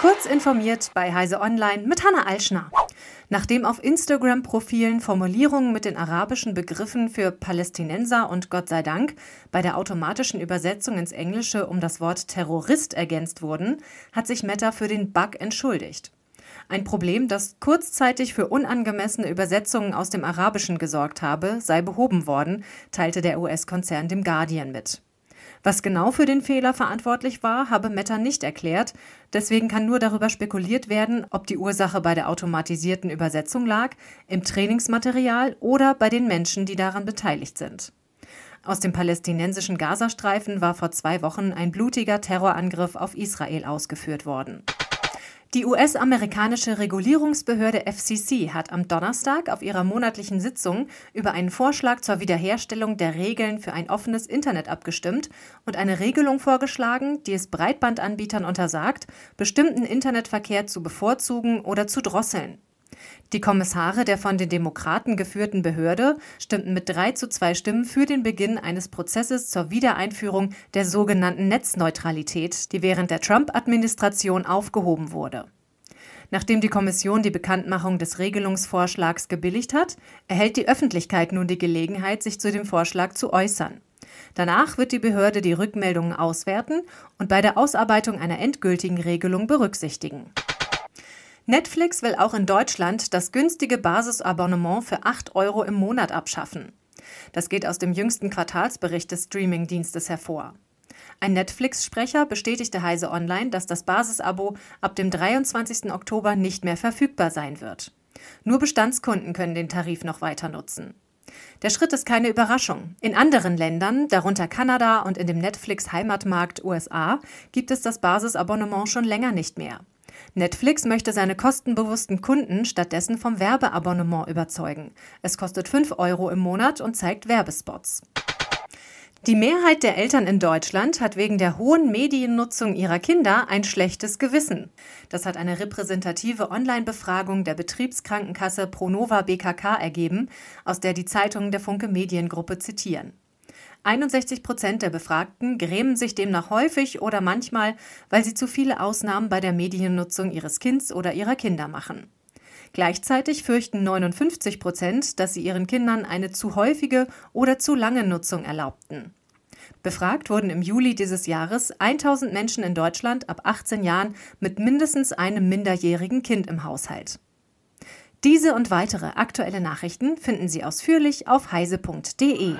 Kurz informiert bei Heise Online mit Hanna Alschner. Nachdem auf Instagram-Profilen Formulierungen mit den arabischen Begriffen für Palästinenser und Gott sei Dank bei der automatischen Übersetzung ins Englische um das Wort Terrorist ergänzt wurden, hat sich Meta für den Bug entschuldigt. Ein Problem, das kurzzeitig für unangemessene Übersetzungen aus dem Arabischen gesorgt habe, sei behoben worden, teilte der US-Konzern dem Guardian mit. Was genau für den Fehler verantwortlich war, habe Meta nicht erklärt. Deswegen kann nur darüber spekuliert werden, ob die Ursache bei der automatisierten Übersetzung lag, im Trainingsmaterial oder bei den Menschen, die daran beteiligt sind. Aus dem palästinensischen Gazastreifen war vor zwei Wochen ein blutiger Terrorangriff auf Israel ausgeführt worden. Die US-amerikanische Regulierungsbehörde FCC hat am Donnerstag auf ihrer monatlichen Sitzung über einen Vorschlag zur Wiederherstellung der Regeln für ein offenes Internet abgestimmt und eine Regelung vorgeschlagen, die es Breitbandanbietern untersagt, bestimmten Internetverkehr zu bevorzugen oder zu drosseln. Die Kommissare der von den Demokraten geführten Behörde stimmten mit drei zu zwei Stimmen für den Beginn eines Prozesses zur Wiedereinführung der sogenannten Netzneutralität, die während der Trump-Administration aufgehoben wurde. Nachdem die Kommission die Bekanntmachung des Regelungsvorschlags gebilligt hat, erhält die Öffentlichkeit nun die Gelegenheit, sich zu dem Vorschlag zu äußern. Danach wird die Behörde die Rückmeldungen auswerten und bei der Ausarbeitung einer endgültigen Regelung berücksichtigen. Netflix will auch in Deutschland das günstige Basisabonnement für 8 Euro im Monat abschaffen. Das geht aus dem jüngsten Quartalsbericht des Streamingdienstes hervor. Ein Netflix-Sprecher bestätigte Heise Online, dass das Basisabo ab dem 23. Oktober nicht mehr verfügbar sein wird. Nur Bestandskunden können den Tarif noch weiter nutzen. Der Schritt ist keine Überraschung. In anderen Ländern, darunter Kanada und in dem Netflix-Heimatmarkt USA, gibt es das Basisabonnement schon länger nicht mehr. Netflix möchte seine kostenbewussten Kunden stattdessen vom Werbeabonnement überzeugen. Es kostet 5 Euro im Monat und zeigt Werbespots. Die Mehrheit der Eltern in Deutschland hat wegen der hohen Mediennutzung ihrer Kinder ein schlechtes Gewissen. Das hat eine repräsentative Online-Befragung der Betriebskrankenkasse Pronova BKK ergeben, aus der die Zeitungen der Funke Mediengruppe zitieren. 61 Prozent der Befragten grämen sich demnach häufig oder manchmal, weil sie zu viele Ausnahmen bei der Mediennutzung ihres Kindes oder ihrer Kinder machen. Gleichzeitig fürchten 59 Prozent, dass sie ihren Kindern eine zu häufige oder zu lange Nutzung erlaubten. Befragt wurden im Juli dieses Jahres 1000 Menschen in Deutschland ab 18 Jahren mit mindestens einem minderjährigen Kind im Haushalt. Diese und weitere aktuelle Nachrichten finden Sie ausführlich auf heise.de.